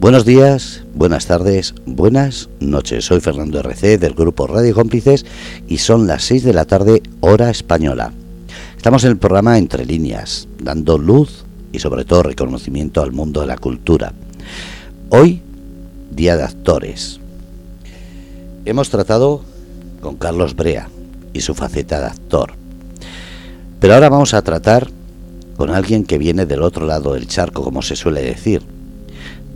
Buenos días, buenas tardes, buenas noches. Soy Fernando RC del grupo Radio Cómplices y son las 6 de la tarde hora española. Estamos en el programa Entre líneas, dando luz y sobre todo reconocimiento al mundo de la cultura. Hoy, Día de Actores. Hemos tratado con Carlos Brea y su faceta de actor. Pero ahora vamos a tratar con alguien que viene del otro lado del charco, como se suele decir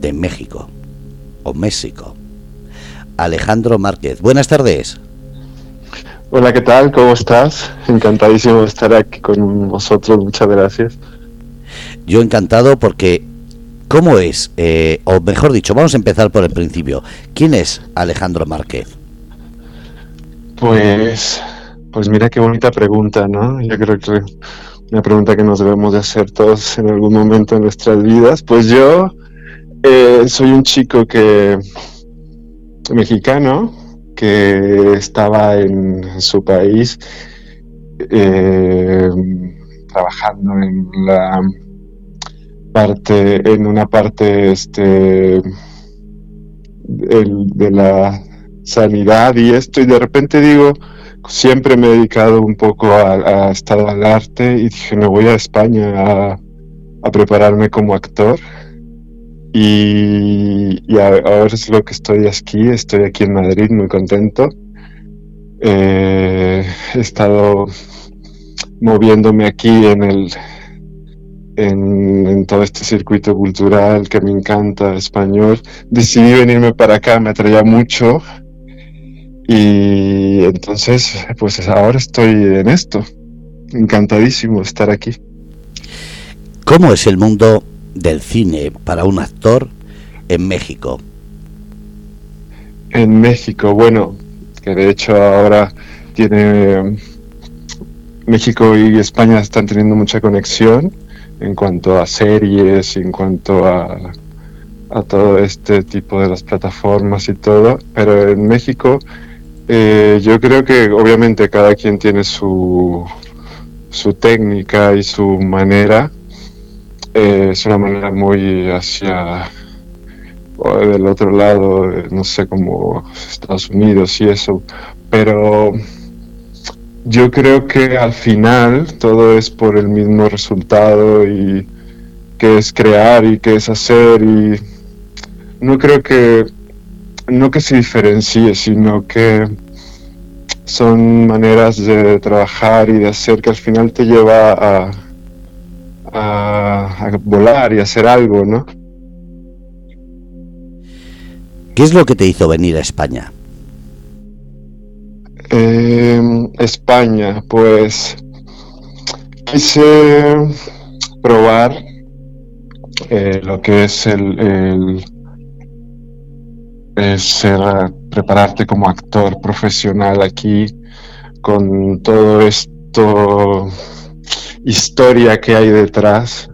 de México o México. Alejandro Márquez, buenas tardes. Hola, ¿qué tal? ¿Cómo estás? Encantadísimo de estar aquí con vosotros, muchas gracias. Yo encantado porque, ¿cómo es? Eh, o mejor dicho, vamos a empezar por el principio. ¿Quién es Alejandro Márquez? Pues, pues mira qué bonita pregunta, ¿no? Yo creo que una pregunta que nos debemos de hacer todos en algún momento de nuestras vidas. Pues yo eh, soy un chico que mexicano que estaba en su país eh, trabajando en la parte, en una parte este de la sanidad y esto, y de repente digo, siempre me he dedicado un poco a, estar al arte y dije, me voy a España a prepararme como actor y, ahora es lo que estoy aquí, estoy aquí en Madrid muy contento. Eh, he estado moviéndome aquí en el en, todo este circuito cultural que me encanta, español. Decidí venirme para acá, me atraía mucho. Y entonces, pues ahora estoy en esto. Encantadísimo estar aquí. ¿Cómo es el mundo del cine para un actor en México? En México, bueno, que de hecho ahora tiene México y España están teniendo mucha conexión en cuanto a series, en cuanto a, a todo este tipo de las plataformas y todo, pero en México eh, yo creo que obviamente cada quien tiene su, su técnica y su manera eh, es una manera muy hacia del otro lado, no sé, como Estados Unidos y eso, pero yo creo que al final todo es por el mismo resultado y que es crear y que es hacer y no creo que no que se diferencie, sino que son maneras de trabajar y de hacer que al final te lleva a, a, volar y hacer algo, ¿no? ¿Qué es lo que te hizo venir a España? Em, España, pues quise probar eh, lo que es el, el es ser, prepararte como actor profesional aquí con todo esto historia que hay detrás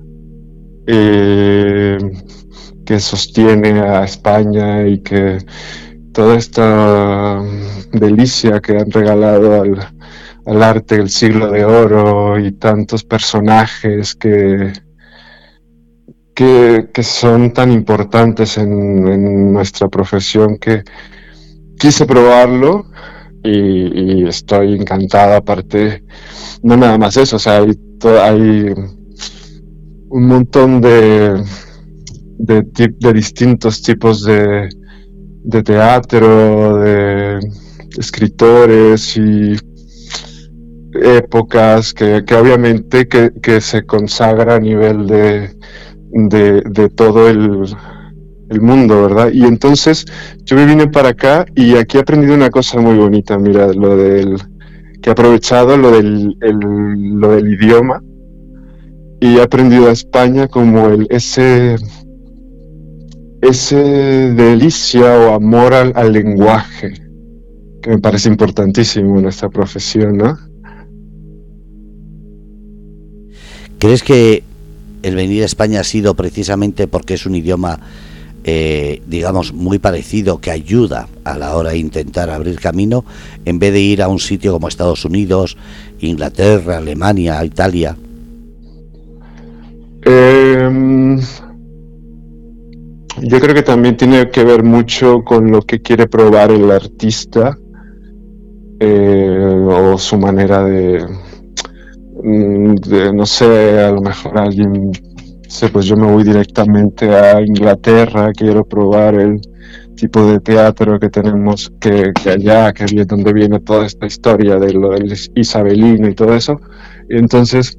eh, que sostiene a España y que toda esta delicia que han regalado al, arte del siglo de oro y tantos personajes que, que, son tan importantes en, nuestra profesión que quise probarlo y, y, estoy encantada aparte no nada más eso o sea hay un montón de, de, distintos tipos de, de teatro, de escritores y épocas que, obviamente que, se consagra a nivel de, de, todo el, el, mundo, ¿verdad? Y entonces yo me vine para acá y aquí he aprendido una cosa muy bonita, mira, lo del que he aprovechado lo del, lo del idioma y he aprendido a España como el, ese, ese delicia o amor al, lenguaje, que me parece importantísimo en esta profesión, ¿no? ¿Crees que el venir a España ha sido precisamente porque es un idioma eh, digamos, muy parecido que ayuda a la hora de intentar abrir camino, en vez de ir a un sitio como Estados Unidos, Inglaterra, Alemania, Italia? Em, yo creo que también tiene que ver mucho con lo que quiere probar el artista eh, o su manera mm, de, no sé, a lo mejor alguien, pues yo me voy directamente a Inglaterra, quiero probar el tipo de teatro que tenemos que, allá, que es donde viene toda esta historia de lo del isabelino y todo eso. Y entonces,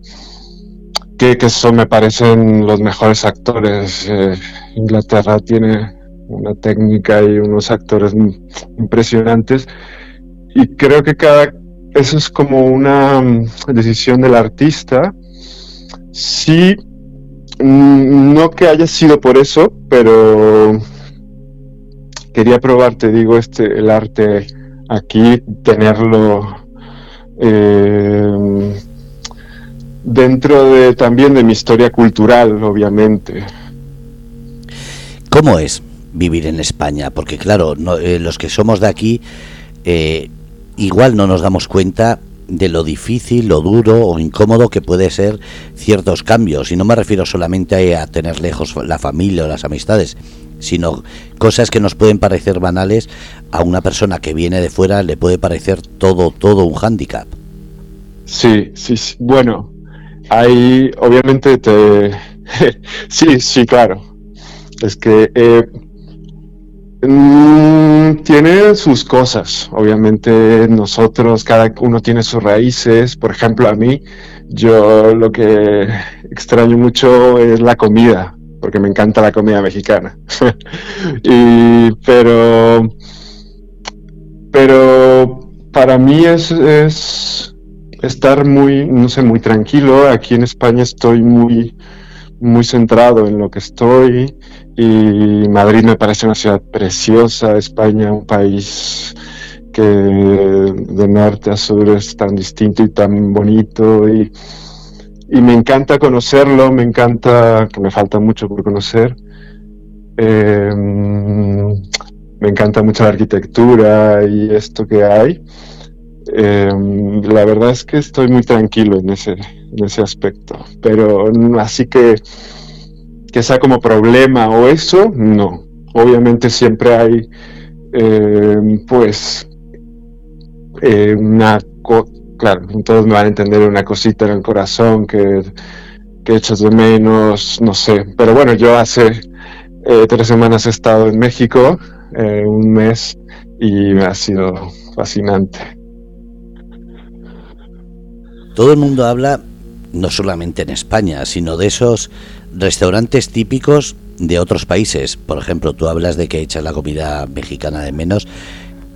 que, que eso me parecen los mejores actores. Eh, Inglaterra tiene una técnica y unos actores impresionantes y creo que cada eso es como una mm, decisión del artista. Mm, no que haya sido por eso, pero quería probar, te digo, este el arte aquí, tenerlo eh, dentro de también de mi historia cultural, obviamente. ¿Cómo es vivir en España? Porque claro, eh, los que somos de aquí eh, igual no nos damos cuenta de lo difícil, lo duro o incómodo que puede ser ciertos cambios. Y no me refiero solamente a tener lejos la familia o las amistades, sino cosas que nos pueden parecer banales a una persona que viene de fuera le puede parecer todo todo un hándicap. Sí, sí, bueno, hay obviamente te sí, sí, claro. Es que eh, Mm, tiene sus cosas, obviamente nosotros, cada uno tiene sus raíces, por ejemplo a mí, yo lo que extraño mucho es la comida, porque me encanta la comida mexicana. y, pero, pero para mí es, es estar muy, no sé, muy tranquilo, aquí en España estoy muy muy centrado en lo que estoy y Madrid me parece una ciudad preciosa, España un país que de norte a sur es tan distinto y tan bonito y, me encanta conocerlo, me encanta, que me falta mucho por conocer. Em, me encanta mucho la arquitectura y esto que hay. Em, la verdad es que estoy muy tranquilo en ese, en ese aspecto. Pero así que que sea como problema o eso, no. Obviamente siempre hay, eh, pues, eh, una, claro, todos me van a entender una cosita en el corazón que, que echas de menos, no sé. Pero bueno, yo hace eh, tres semanas he estado en México, un mes, y me ha sido fascinante. Todo el mundo habla no solamente en España, sino de esos restaurantes típicos de otros países. Por ejemplo, tú hablas de que echas la comida mexicana de menos.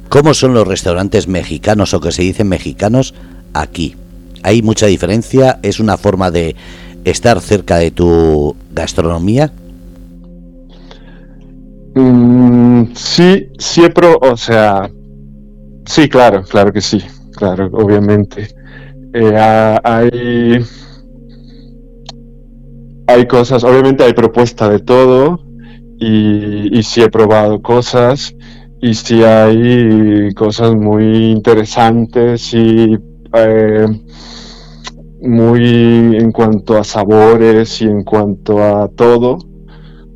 ¿Cómo son los restaurantes mexicanos o que se dicen mexicanos aquí? ¿Hay mucha diferencia? ¿Es una forma de estar cerca de tu gastronomía? Mm, sí, siempre, o sea, sí, claro, claro que sí, claro, obviamente. Eh, hay hay cosas, obviamente hay propuesta de todo y, y sí he probado cosas y sí hay cosas muy interesantes y eh, muy en cuanto a sabores y en cuanto a todo,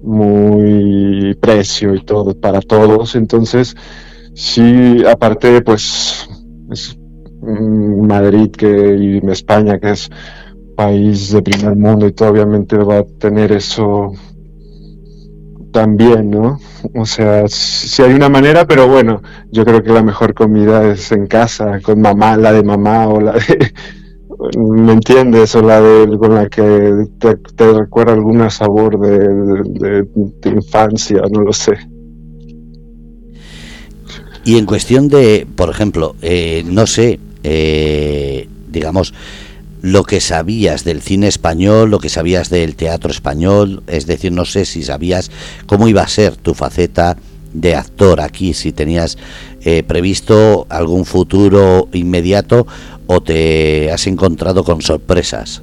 muy precio y todo para todos. Entonces, sí, aparte, pues, Madrid que, y España, que es país de primer mundo y todo obviamente va a tener eso también, ¿no? O sea, si hay una manera, pero bueno, yo creo que la mejor comida es en casa, con mamá, la de mamá o la de, ¿me entiendes? O la de con la que te, recuerda algún sabor de, de, infancia, no lo sé. Y en cuestión de, por ejemplo, eh, no sé, eh, digamos, lo que sabías del cine español, lo que sabías del teatro español, es decir, no sé si sabías cómo iba a ser tu faceta de actor aquí, si tenías eh, previsto algún futuro inmediato o te has encontrado con sorpresas.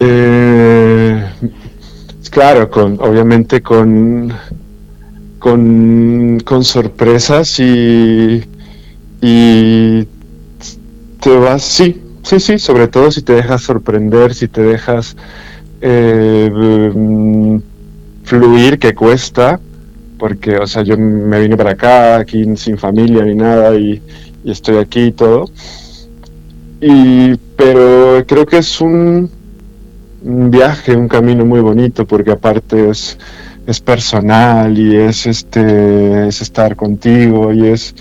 Eh, claro, con, obviamente con, con, con sorpresas y, y te vas, sí, sí, sí, sobre todo si te dejas sorprender, si te dejas eh, fluir que cuesta, porque, o sea, yo me vine para acá, aquí sin familia ni nada, y, estoy aquí y todo. Y, pero creo que es un, viaje, un camino muy bonito, porque aparte es, es personal y es, este, es estar contigo y es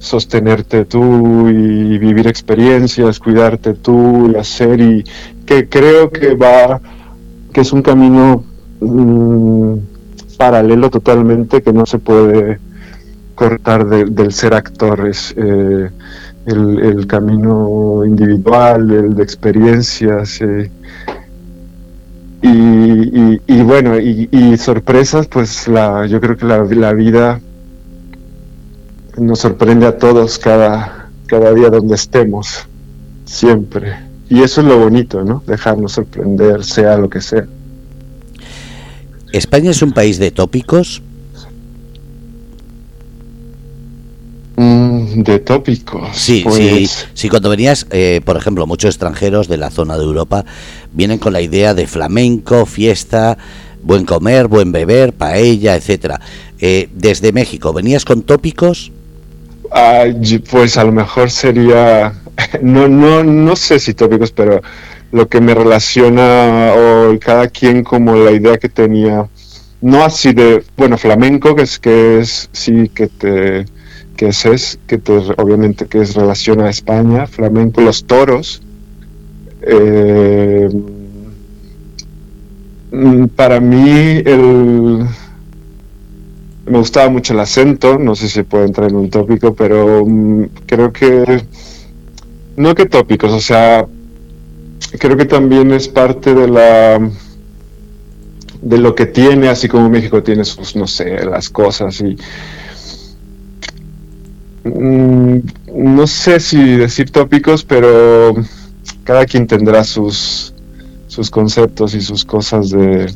sostenerte tú y vivir experiencias, cuidarte tú y hacer y que creo que va, que es un camino mm, paralelo totalmente que no se puede cortar del ser actor, es eh, el, camino individual, el de experiencias. Eh, y, bueno, y, sorpresas, pues la, yo creo que la, la, vida nos sorprende a todos cada, cada día donde estemos, siempre. Y eso es lo bonito, ¿no? Dejarnos sorprender, sea lo que sea. ¿España es un país de tópicos? Mm, de tópicos. Sí, sí, pues sí. Cuando venías, eh, por ejemplo, muchos extranjeros de la zona de Europa vienen con la idea de flamenco, fiesta, buen comer, buen beber, paella, etcétera. Eh, desde México, ¿venías con tópicos? Ah, pues a lo mejor sería, no, no, no sé si tópicos, pero lo que me relaciona o cada quien como la idea que tenía no así de bueno flamenco que es que es sí que te que es, es que te obviamente que es relación a España flamenco los toros eh, mm, para mí el me gustaba mucho el acento no sé si puedo entrar en un tópico pero mm, creo que no que tópicos o sea creo que también es parte de la de lo que tiene, así como México tiene sus, no sé, las cosas y mm, no sé si decir tópicos, pero cada quien tendrá sus sus conceptos y sus cosas de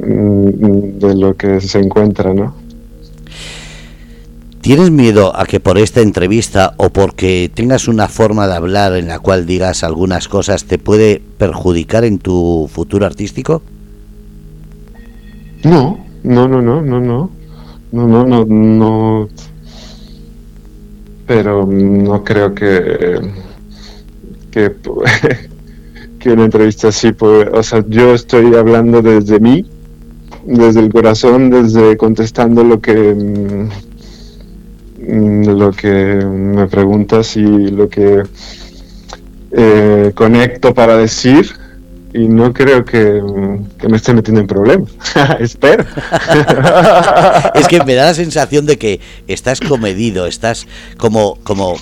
de lo que se encuentra, ¿no? ¿Tienes miedo a que por esta entrevista o porque tengas una forma de hablar en la cual digas algunas cosas te puede perjudicar en tu futuro artístico? No, no, no, no, no, no. No, no, no, no. Pero no creo que que, que una entrevista así, pues, o sea, yo estoy hablando desde mí, desde el corazón, desde contestando lo que Mm, lo que me preguntas y lo que eh, conecto para decir y no creo que, me esté metiendo en problemas. Espero. es que me da la sensación de que estás comedido, estás como, como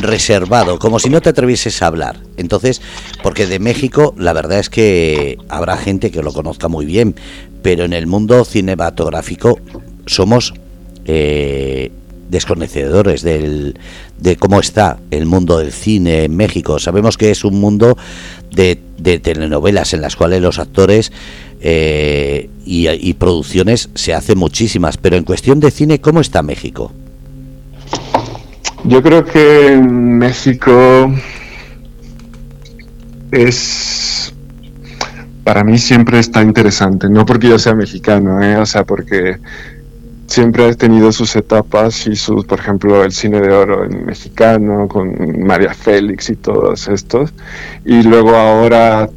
reservado, como si no te atrevieses a hablar. Entonces, porque de México la verdad es que habrá gente que lo conozca muy bien, pero en el mundo cinematográfico somos eh, desconocedores del, de cómo está el mundo del cine en México. Sabemos que es un mundo de, de telenovelas en las cuales los actores eh, y, producciones se hacen muchísimas, pero en cuestión de cine, ¿cómo está México? Yo creo que México es para mí siempre está interesante, no porque yo sea mexicano, ¿eh? o sea, porque siempre ha tenido sus etapas y sus, por ejemplo, el cine de oro en mexicano, con María Félix y todos estos. Y luego ahora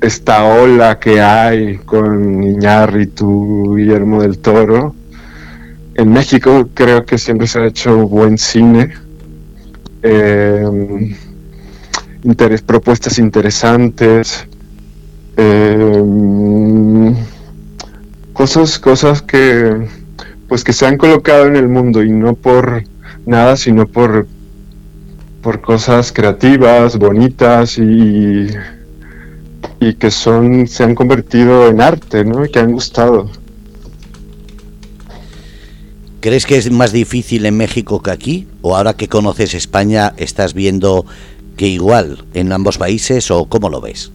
esta ola que hay con Iñárritu, Guillermo del Toro. En México creo que siempre se ha hecho buen cine. Eh, propuestas interesantes. Eh, cosas, cosas que pues que se han colocado en el mundo y no por nada, sino por, por cosas creativas, bonitas y, y que son, se han convertido en arte, ¿no? Y que han gustado. ¿Crees que es más difícil en México que aquí? ¿O ahora que conoces España estás viendo que igual en ambos países o cómo lo ves?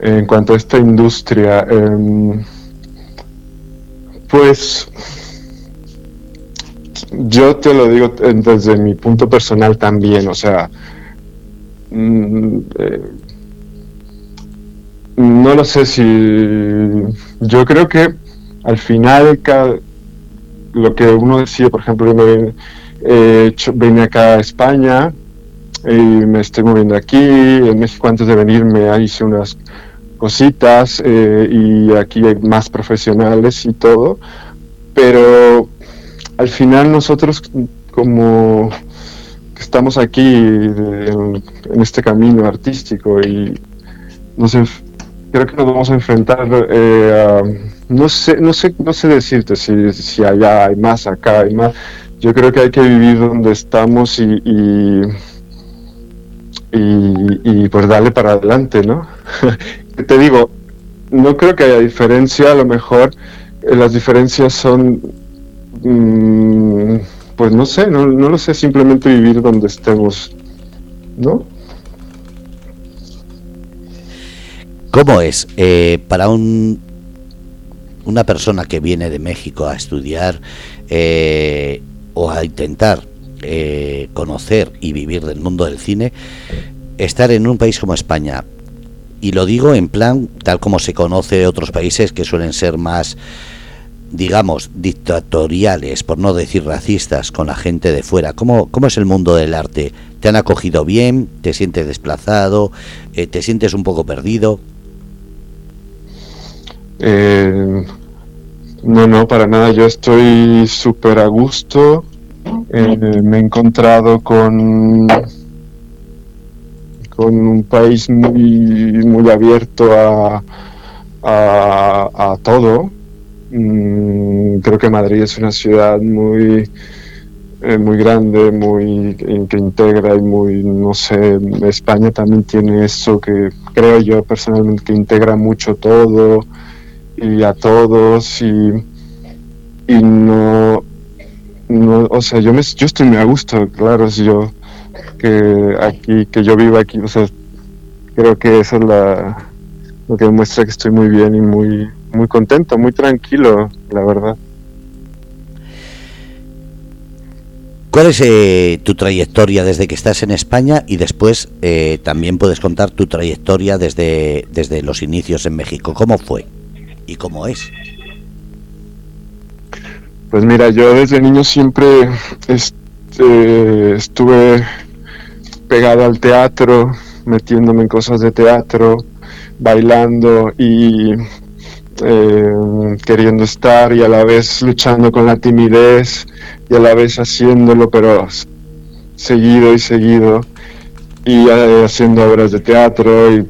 En cuanto a esta industria, eh, pues yo te lo digo desde mi punto personal también, o sea, mm, eh, no lo sé si... Yo creo que al final lo que uno decía, por ejemplo, yo eh, vine acá a España y me estoy moviendo aquí. En México antes de venirme hice unas cositas eh, y aquí hay más profesionales y todo. Pero al final nosotros como que estamos aquí en, este camino artístico y no sé, creo que nos vamos a enfrentar eh, a, no sé, no sé, no sé decirte si, si allá hay más, acá hay más. Yo creo que hay que vivir donde estamos y, y, y, pues darle para adelante, ¿no? Te digo, no creo que haya diferencia, a lo mejor eh, las diferencias son, mm, pues no sé, no, no lo sé, simplemente vivir donde estemos, ¿no? ¿Cómo es eh, para un, una persona que viene de México a estudiar eh, o a intentar eh, conocer y vivir del mundo del cine, estar en un país como España? Y lo digo en plan tal como se conoce otros países que suelen ser más digamos, dictatoriales, por no decir racistas, con la gente de fuera. ¿Cómo, cómo es el mundo del arte? ¿Te han acogido bien? ¿Te sientes desplazado? ¿Te sientes un poco perdido? Eh, no, no, para nada. Yo estoy súper a gusto. Eh, me he encontrado con con un país muy muy abierto a, a, todo. Mm, creo que Madrid es una ciudad muy eh, muy grande, muy que integra y muy, no sé, España también tiene eso que creo yo personalmente que integra mucho todo y a todos y, y no, no, o sea, yo, me, yo estoy muy a gusto, claro, si yo que aquí, que yo vivo aquí, o sea, creo que eso es la, lo que demuestra que estoy muy bien y muy, muy contento, muy tranquilo, la verdad. ¿Cuál es eh, tu trayectoria desde que estás en España y después eh, también puedes contar tu trayectoria desde, desde los inicios en México? ¿Cómo fue? y cómo es? Pues mira, yo desde niño siempre este, estuve pegado al teatro, metiéndome en cosas de teatro, bailando y eh, queriendo estar y a la vez luchando con la timidez y a la vez haciéndolo, pero seguido y seguido y eh, haciendo obras de teatro y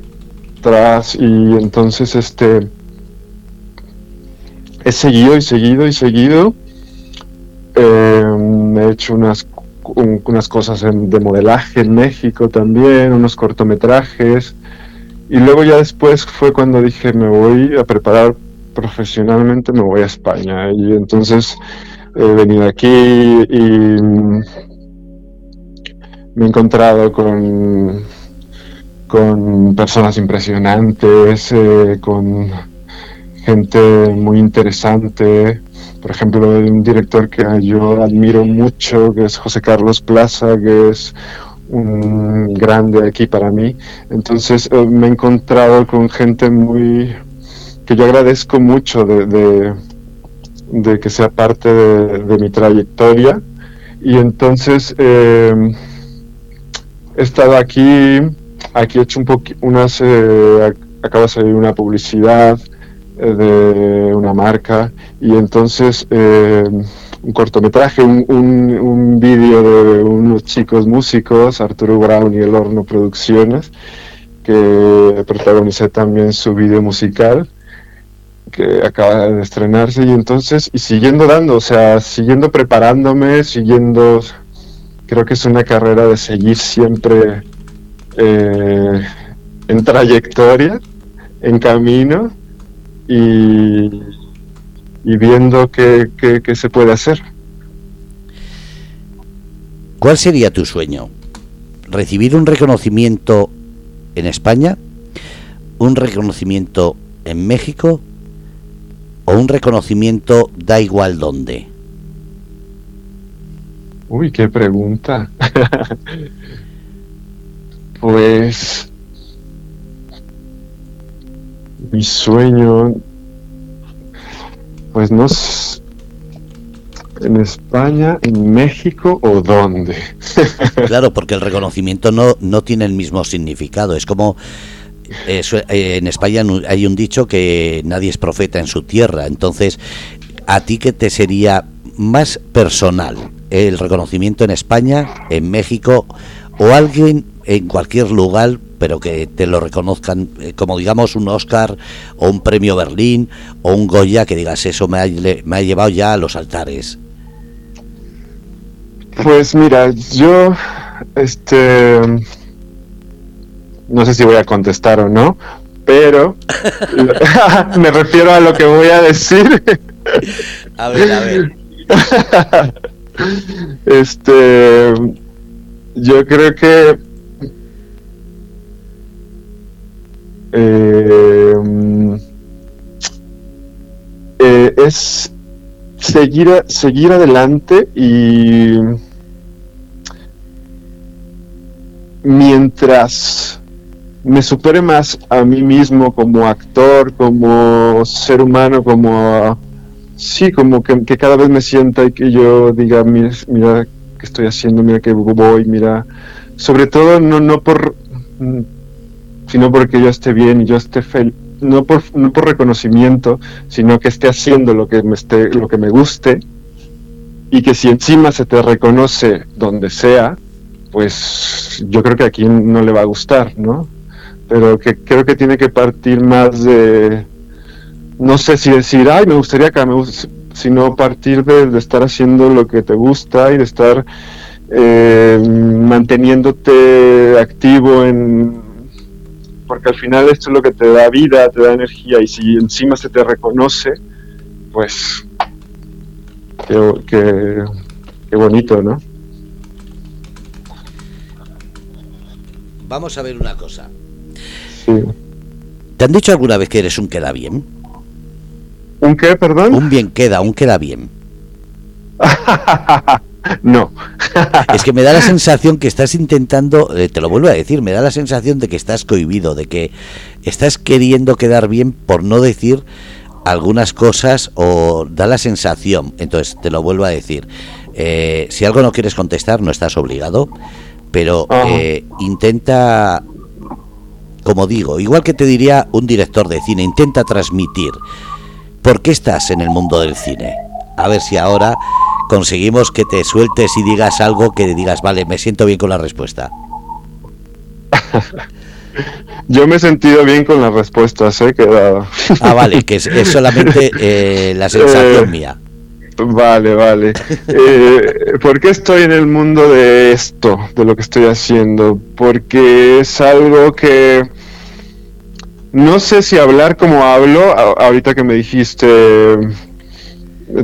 tras y entonces este he seguido y seguido y seguido. Eh, he hecho unas, unas cosas de modelaje en México también, unos cortometrajes. Y luego ya después fue cuando dije, me voy a preparar profesionalmente, me voy a España. Y entonces he venido aquí y me he encontrado con, con personas impresionantes, eh, con gente muy interesante. Por ejemplo, un director que yo admiro mucho, que es José Carlos Plaza, que es un grande aquí para mí. Entonces eh, me he encontrado con gente muy que yo agradezco mucho de, de, que sea parte de, mi trayectoria. Y entonces eh, he estado aquí, aquí he hecho un poquito, unas, eh, acaba de salir una publicidad de una marca. Y entonces eh, un cortometraje, un, un, vídeo de unos chicos músicos, Arturo Brown y El Horno Producciones, que protagonicé también su vídeo musical que acaba de estrenarse. Y entonces y siguiendo dando, o sea, siguiendo preparándome, siguiendo, creo que es una carrera de seguir siempre eh, en trayectoria, en camino y, viendo qué, se puede hacer. ¿Cuál sería tu sueño? ¿Recibir un reconocimiento en España? ¿Un reconocimiento en México? ¿O un reconocimiento da igual dónde? Uy, qué pregunta. pues Mi sueño, pues no sé, en España, en México o dónde. claro, porque el reconocimiento no, no tiene el mismo significado. Es como eh, en España hay un dicho que nadie es profeta en su tierra. Entonces, ¿a ti qué te sería más personal? ¿El reconocimiento en España, en México o alguien en cualquier lugar, pero que te lo reconozcan eh, como digamos un Oscar o un premio Berlín o un Goya que digas eso me ha, me ha llevado ya a los altares? Pues mira, yo, este, no sé si voy a contestar o no, pero me refiero a lo que voy a decir. a ver, a ver. Este, yo creo que eh, eh, es seguir, seguir adelante y mientras me supere más a mí mismo como actor, como ser humano, como sí, como que, cada vez me sienta y que yo diga, mira, mira qué estoy haciendo, mira que voy, mira, sobre todo no, no por, sino porque yo esté bien y yo esté feliz, no por, no por reconocimiento, sino que esté haciendo lo que me esté, lo que me guste, y que si encima se te reconoce donde sea, pues yo creo que a quien no le va a gustar, ¿no? Pero que creo que tiene que partir más de, no sé si decir, ay, me gustaría que me guste, sino partir de, estar haciendo lo que te gusta y de estar eh, manteniéndote activo en porque al final esto es lo que te da vida, te da energía y si encima se te reconoce, pues qué, bonito, ¿no? Vamos a ver una cosa. Sí. ¿Te han dicho alguna vez que eres un queda bien? ¿Un qué, perdón? Un bien queda, un queda bien. No. es que me da la sensación que estás intentando, eh, te lo vuelvo a decir, me da la sensación de que estás cohibido, de que estás queriendo quedar bien por no decir algunas cosas o da la sensación, entonces te lo vuelvo a decir, eh, si algo no quieres contestar no estás obligado, pero eh, intenta, como digo, igual que te diría un director de cine, intenta transmitir por qué estás en el mundo del cine. A ver si ahora conseguimos que te sueltes y digas algo que digas, vale, me siento bien con la respuesta. Yo me he sentido bien con las respuestas ¿eh? que Ah, vale, que es, solamente eh, la sensación eh, mía. Vale, vale. Eh, ¿Por qué estoy en el mundo de esto, de lo que estoy haciendo? Porque es algo que no sé si hablar como hablo, ahorita que me dijiste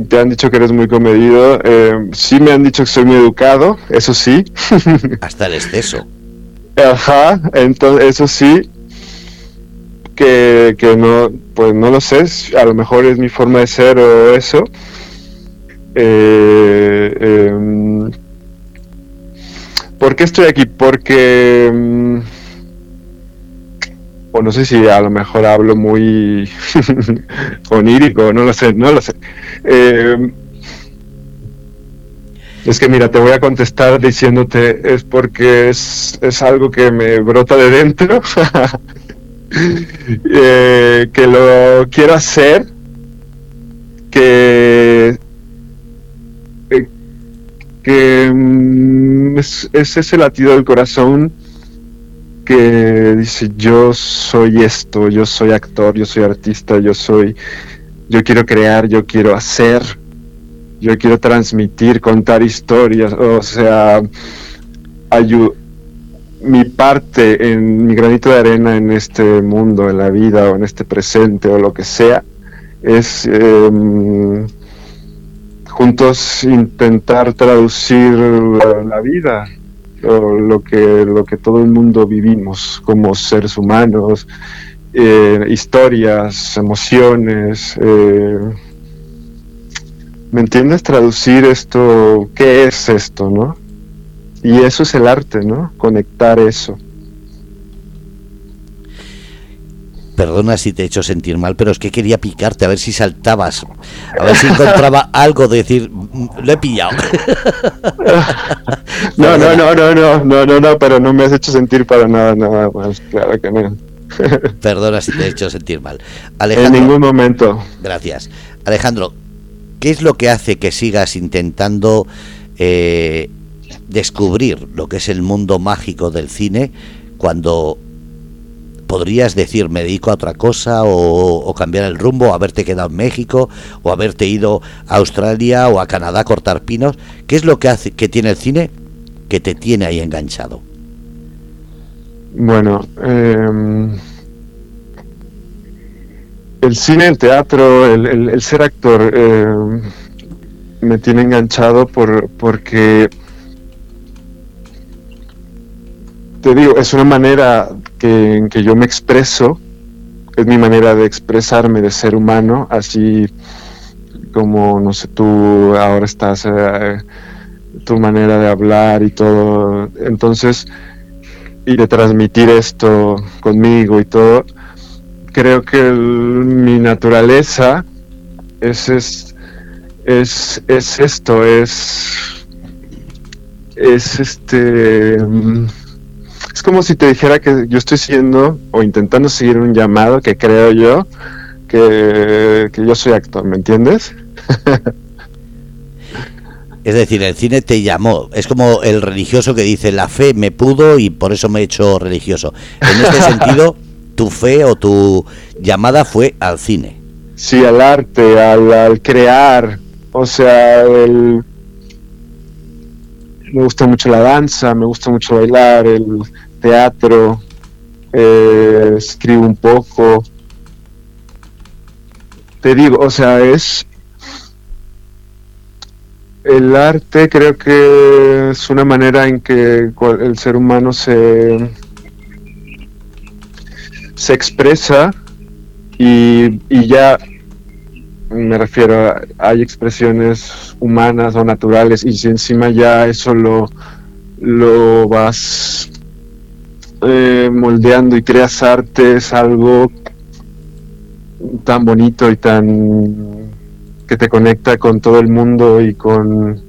te han dicho que eres muy comedido. Eh, sí me han dicho que soy muy educado, eso sí. Hasta el exceso. Ajá, entonces eso sí. Que, que no, pues no lo sé, a lo mejor es mi forma de ser o eso. Eh, em, ¿Por qué estoy aquí? Porque... O no sé si a lo mejor hablo muy onírico, no lo sé, no lo sé. Eh, es que mira, te voy a contestar diciéndote, es porque es, algo que me brota de dentro, eh, que lo quiero hacer, que, eh, que mm, es ese latido del corazón que dice yo soy esto, yo soy actor, yo soy artista, yo soy, yo quiero crear, yo quiero hacer, yo quiero transmitir, contar historias, o sea, mi parte en mi granito de arena en este mundo, en la vida o en este presente o lo que sea, es em, juntos intentar traducir la vida lo, que, lo que todo el mundo vivimos como seres humanos, eh, historias, emociones. Eh, ¿Me entiendes? Traducir esto, ¿qué es esto, no? Y eso es el arte, ¿no? Conectar eso. Perdona si te he hecho sentir mal, pero es que quería picarte a ver si saltabas, a ver si encontraba algo de decir, "Mm, lo he pillado. No, no, no, no, no, no, no, no, pero no me has hecho sentir para nada, nada más, claro que no. Perdona si te he hecho sentir mal. En Alejandro, ningún momento. gracias. Alejandro, ¿qué es lo que hace que sigas intentando eh, descubrir lo que es el mundo mágico del cine cuando podrías decir me dedico a otra cosa o, o cambiar el rumbo, o haberte quedado en México o haberte ido a Australia o a Canadá a cortar pinos? ¿Qué es lo que hace que tiene el cine que te tiene ahí enganchado? Bueno, eh, el cine, el teatro, el ser actor eh, me tiene enganchado por, porque, te digo, es una manera que, en que yo me expreso, es mi manera de expresarme de ser humano, así como, no sé, tú ahora estás, eh, tu manera de hablar y todo. Entonces, y de transmitir esto conmigo y todo, creo que mi naturaleza es, es, es, es esto, es, es este, mm, es como si te dijera que yo estoy siguiendo o intentando seguir un llamado que creo yo que, que yo soy actor, ¿me entiendes? Es decir, el cine te llamó. Es como el religioso que dice, la fe me pudo y por eso me he hecho religioso. En este sentido, tu fe o tu llamada fue al cine. Sí, al arte, al, al crear, o sea, el, me gusta mucho la danza, me gusta mucho bailar, el teatro, eh, escribo un poco. Te digo, o sea, es el arte creo que es una manera en que el ser humano se se expresa y, y ya me refiero a hay expresiones humanas o naturales y si encima ya eso lo lo vas eh, moldeando y creas arte es algo tan bonito y tan que te conecta con todo el mundo y con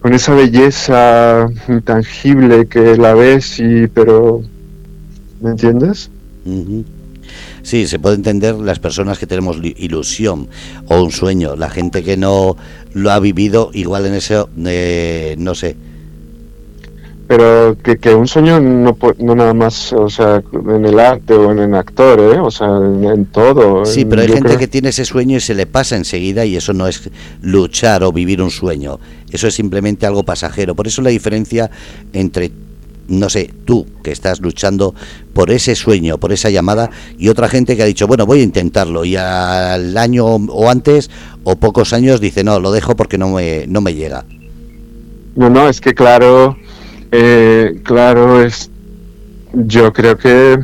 con esa belleza intangible que la ves y pero ¿me entiendes? Ujú. Sí, se puede entender las personas que tenemos ilusión o un sueño. La gente que no lo ha vivido, igual en eso, eh, no sé. pero que, que un sueño no, no nada más, o sea, en el arte o en el actor, ¿eh? O sea, en, en todo. Sí, pero hay gente creo- que tiene ese sueño y se le pasa enseguida y eso no es luchar o vivir un sueño. Eso es simplemente algo pasajero. Por eso la diferencia entre, no sé, tú que estás luchando por ese sueño, por esa llamada y otra gente que ha dicho, bueno, voy a intentarlo y al año o antes o pocos años dice, no, lo dejo porque no me, no me llega. No, no, es que claro, eh, claro, es, yo creo que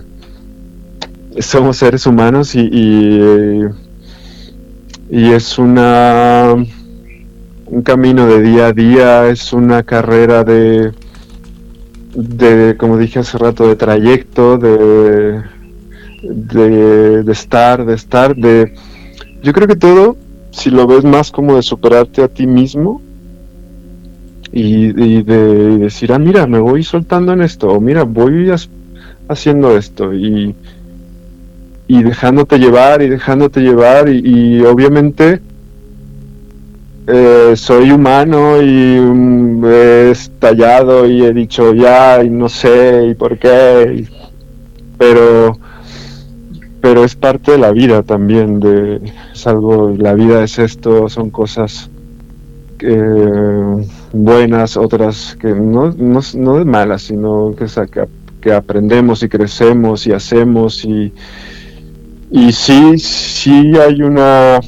somos seres humanos y, y, y es una, un camino de día a día, es una carrera de, de como dije hace rato, de trayecto, de, de, de estar, de estar, de, yo creo que todo, si lo ves más como de superarte a ti mismo, y, y de decir, ah, mira, me voy soltando en esto, o mira, voy haciendo esto, y, y dejándote llevar, y dejándote llevar, y obviamente eh, soy humano y mm, he estallado y he dicho ya, y no sé, y por qué, pero pero es parte de la vida también, de, es algo, la vida es esto, son cosas eh, buenas, otras que no, no, no malas, sino que, que, que aprendemos y crecemos y hacemos y, y sí, sí hay una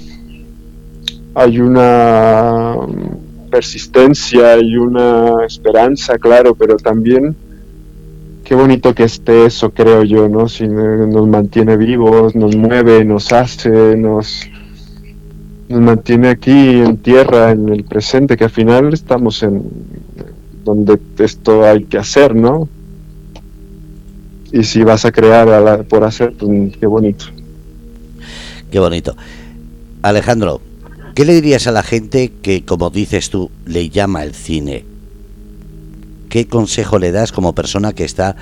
hay una persistencia y una esperanza, claro, pero también qué bonito que esté eso, creo yo, ¿no? Si no- nos mantiene vivos, nos mueve, nos hace, nos nos mantiene aquí en tierra, en el presente, que al final estamos en donde esto hay que hacer, ¿no? y si vas a crear por hacer, pues, qué bonito. Qué bonito. Alejandro, ¿qué le dirías a la gente que, como dices tú, le llama el cine? ¿Qué consejo le das como persona que está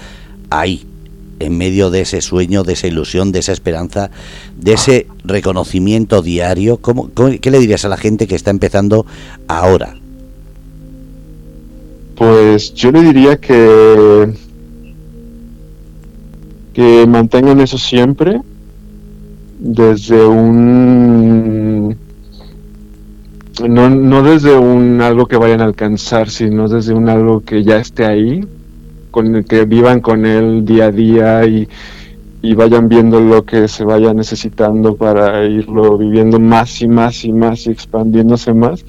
ahí, en medio de ese sueño, de esa ilusión, de esa esperanza, de ese reconocimiento diario? ¿Cómo, qué le dirías a la gente que está empezando ahora? Pues yo le diría que que mantengan eso siempre desde un no, no desde un algo que vayan a alcanzar, sino desde un algo que ya esté ahí, con el que vivan con él día a día y, vayan viendo lo que se vaya necesitando para irlo viviendo más y más y más y expandiéndose más.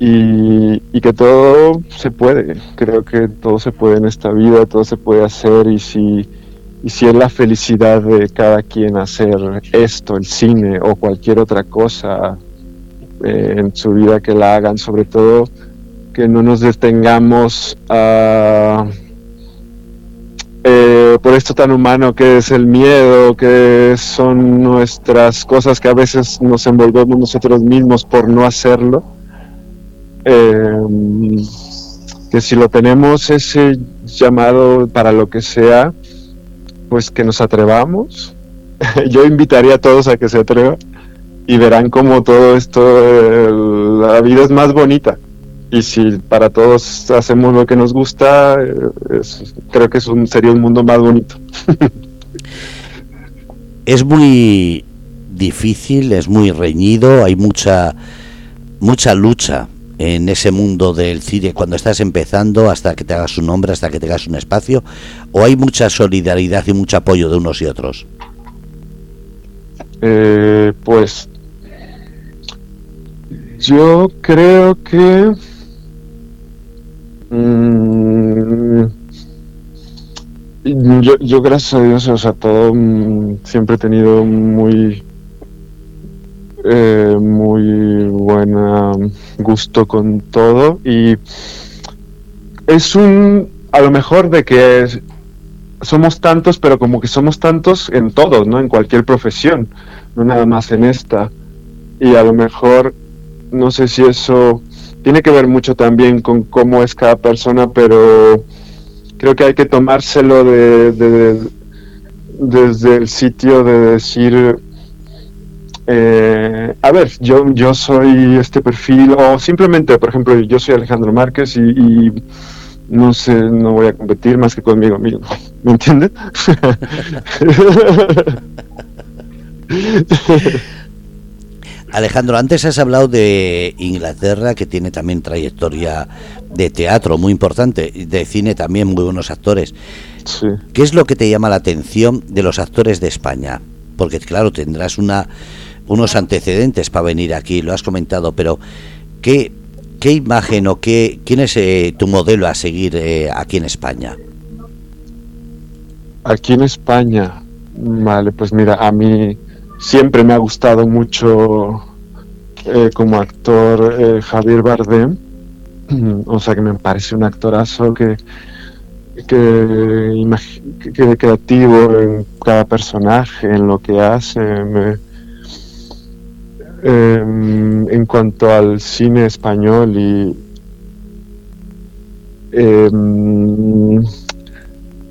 Y, y, que todo se puede, creo que todo se puede en esta vida, todo se puede hacer y si, y si es la felicidad de cada quien hacer esto, el cine o cualquier otra cosa, eh, en su vida que la hagan, sobre todo que no nos detengamos eh, por esto tan humano que es el miedo, que son nuestras cosas que a veces nos envolvemos nosotros mismos por no hacerlo. Eh, que si lo tenemos ese llamado para lo que sea, pues que nos atrevamos. Yo invitaría a todos a que se atrevan y verán como todo esto, la vida es más bonita. Y si para todos hacemos lo que nos gusta, eh, creo que es un, sería un mundo más bonito. es muy difícil, es muy reñido, hay mucha, mucha lucha en ese mundo del cine cuando estás empezando hasta que te hagas un nombre, hasta que te hagas un espacio, o hay mucha solidaridad y mucho apoyo de unos y otros? Eh, pues yo creo que... Mm, yo, yo, gracias a Dios, o sea, todo mm, siempre he tenido muy eh, muy buena gusto con todo y es un a lo mejor de que somos tantos pero como que somos tantos en todos no en cualquier profesión no nada más en esta. Y a lo mejor no sé si eso tiene que ver mucho también con cómo es cada persona, pero creo que hay que tomárselo de, desde el sitio de decir, eh, a ver, yo, yo soy este perfil, o simplemente, por ejemplo, yo soy Alejandro Márquez y, no sé, no voy a competir más que conmigo mismo, ¿me entiendes? Alejandro, antes has hablado de Inglaterra, que tiene también trayectoria de teatro muy importante, de cine también, muy buenos actores. ¿Qué es lo que te llama la atención de los actores de España? Porque claro, tendrás una, unos antecedentes para venir aquí, lo has comentado, pero ¿qué, qué imagen o qué, quién es eh, tu modelo a seguir eh, aquí en España? Aquí en España, vale, pues mira, a mí siempre me ha gustado mucho eh, como actor eh, Javier Bardem, o sea que me parece un actorazo que, que, creativo en cada personaje, en lo que hace. Em, en cuanto al cine español y em,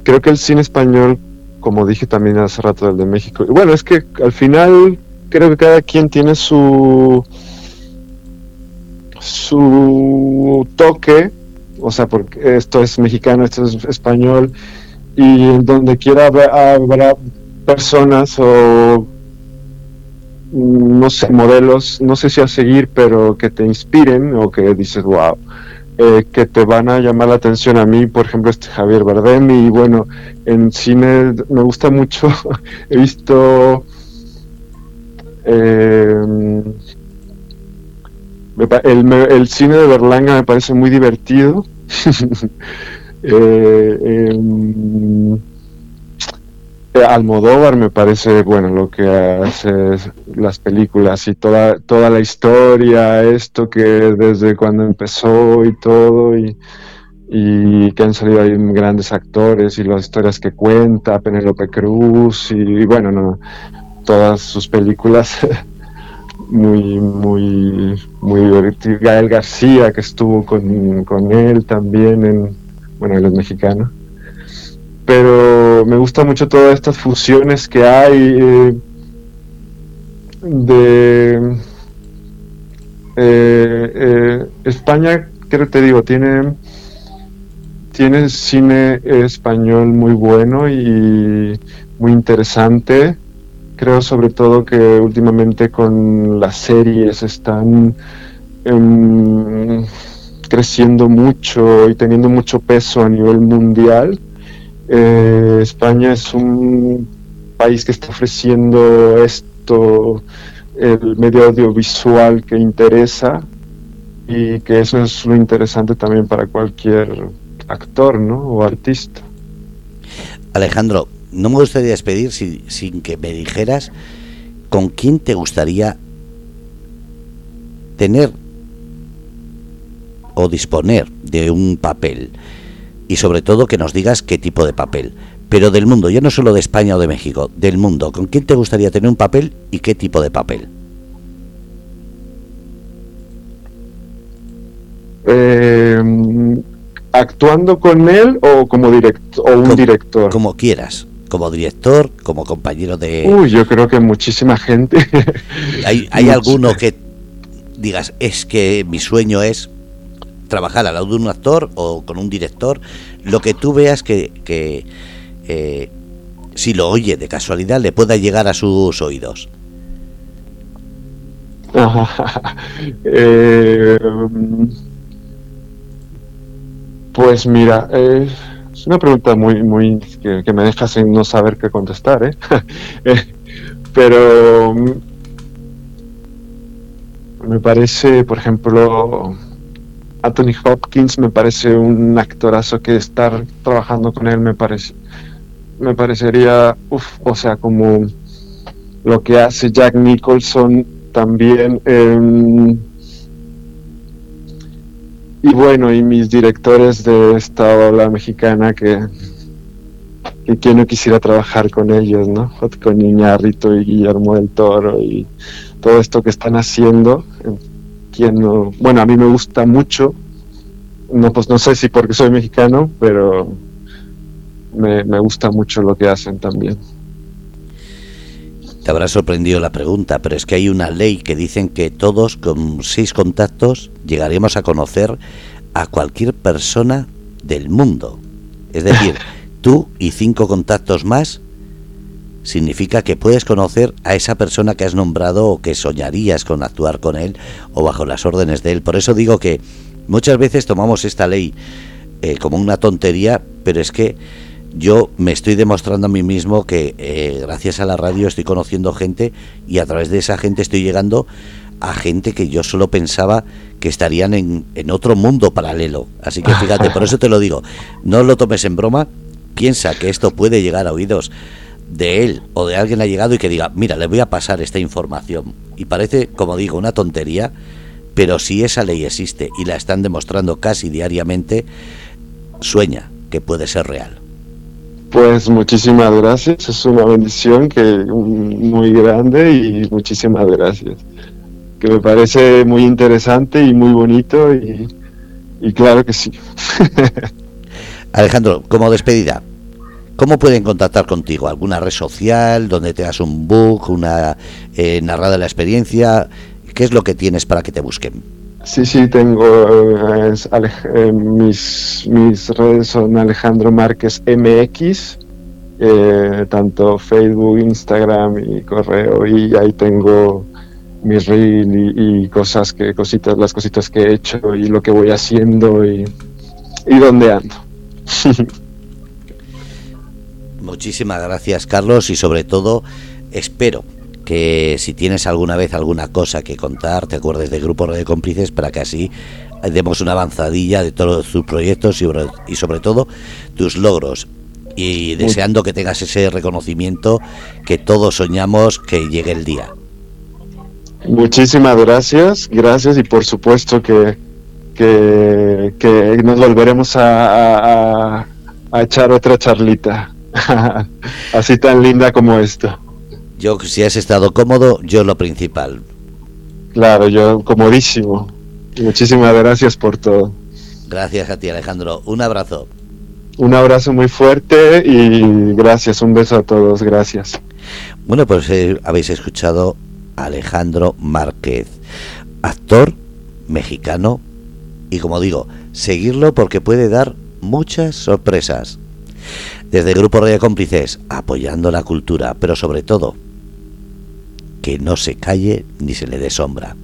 creo que el cine español como dije también hace rato del de México. Y bueno, es que al final creo que cada quien tiene su su toque, o sea, porque esto es mexicano, esto es español, y en donde quiera habrá personas o no sé, modelos, no sé si a seguir, pero que te inspiren o que dices, wow, eh, que te van a llamar la atención a mí, por ejemplo, este Javier Bardem y bueno, en cine me gusta mucho, he visto eh, el, cine de Berlanga me parece muy divertido. eh, em, Almodóvar me parece, bueno, lo que hace las películas y toda, toda la historia, esto que desde cuando empezó y todo, y y que han salido ahí grandes actores y las historias que cuenta, Penélope Cruz y, bueno, no, todas sus películas muy, muy, muy divertidas. Gael García que estuvo con, con él también en, bueno, él es mexicano. Pero me gusta mucho todas estas fusiones que hay eh, de eh, eh, España, creo que te digo, tiene tiene cine español muy bueno y muy interesante. Creo sobre todo que últimamente con las series están em, creciendo mucho y teniendo mucho peso a nivel mundial. Eh, España es un país que está ofreciendo esto, el medio audiovisual que interesa y que eso es lo interesante también para cualquier actor, ¿no? O artista. Alejandro, no me gustaría despedir sin que me dijeras con quién te gustaría tener o disponer de un papel y sobre todo que nos digas qué tipo de papel, pero del mundo, ya no solo de España o de México, del mundo, ¿con quién te gustaría tener un papel y qué tipo de papel? Eh, actuando con él o como director o un director como quieras como director como compañero de uy yo creo que muchísima gente. Hay, hay alguno que digas es que mi sueño es trabajar al lado de un actor o con un director lo que tú veas que, que eh, si lo oye de casualidad le pueda llegar a sus oídos eh, pues mira, eh, es una pregunta muy, muy que, me deja sin no saber qué contestar, ¿eh? pero me parece, por ejemplo, Anthony Hopkins me parece un actorazo que estar trabajando con él me parece, me parecería, uf, o sea, como lo que hace Jack Nicholson también. Eh, y bueno, y mis directores de esta ola mexicana que, que quien no quisiera trabajar con ellos, ¿no? Con Iñárritu y Guillermo del Toro y todo esto que están haciendo. Quien no, bueno, a mí me gusta mucho. No, pues no sé si porque soy mexicano, pero me, me gusta mucho lo que hacen también. Te habrá sorprendido la pregunta, pero es que hay una ley que dicen que todos con seis contactos llegaremos a conocer a cualquier persona del mundo. Es decir, tú y cinco contactos más significa que puedes conocer a esa persona que has nombrado o que soñarías con actuar con él o bajo las órdenes de él. Por eso digo que muchas veces tomamos esta ley eh, como una tontería, pero es que yo me estoy demostrando a mí mismo que eh, gracias a la radio estoy conociendo gente y a través de esa gente estoy llegando a gente que yo solo pensaba que estarían en, en otro mundo paralelo. Así que fíjate, por eso te lo digo, no lo tomes en broma, piensa que esto puede llegar a oídos de él o de alguien ha llegado y que diga, mira, le voy a pasar esta información. Y parece, como digo, una tontería, pero si esa ley existe y la están demostrando casi diariamente, sueña que puede ser real. Pues muchísimas gracias, es una bendición que muy grande y muchísimas gracias. Que me parece muy interesante y muy bonito y, claro que sí. Alejandro, como despedida, ¿cómo pueden contactar contigo? ¿Alguna red social donde te das un book, una eh, narrada la experiencia? ¿Qué es lo que tienes para que te busquen? Sí, sí, tengo eh, eh, mis, mis redes son Alejandro Márquez MX, eh, tanto Facebook, Instagram y correo, y ahí tengo mis reel y, cosas que, cositas, las cositas que he hecho y lo que voy haciendo y, y dónde ando. Muchísimas gracias, Carlos, y sobre todo espero que si tienes alguna vez alguna cosa que contar, te acuerdes del Grupo de Cómplices para que así demos una avanzadilla de todos tus proyectos y, y sobre todo tus logros. Y deseando que tengas ese reconocimiento que todos soñamos que llegue el día. Muchísimas gracias, gracias y por supuesto que, que, que nos volveremos a, a, a echar otra charlita, así tan linda como esto. Yo, si has estado cómodo, yo lo principal. Claro, yo comodísimo. Muchísimas gracias por todo. Gracias a ti, Alejandro. Un abrazo. Un abrazo muy fuerte y gracias, un beso a todos, gracias. Bueno, pues eh, habéis escuchado a Alejandro Márquez, actor mexicano y como digo, seguirlo porque puede dar muchas sorpresas. Desde el Grupo Radio Cómplices, apoyando la cultura, pero sobre todo, que no se calle ni se le dé sombra.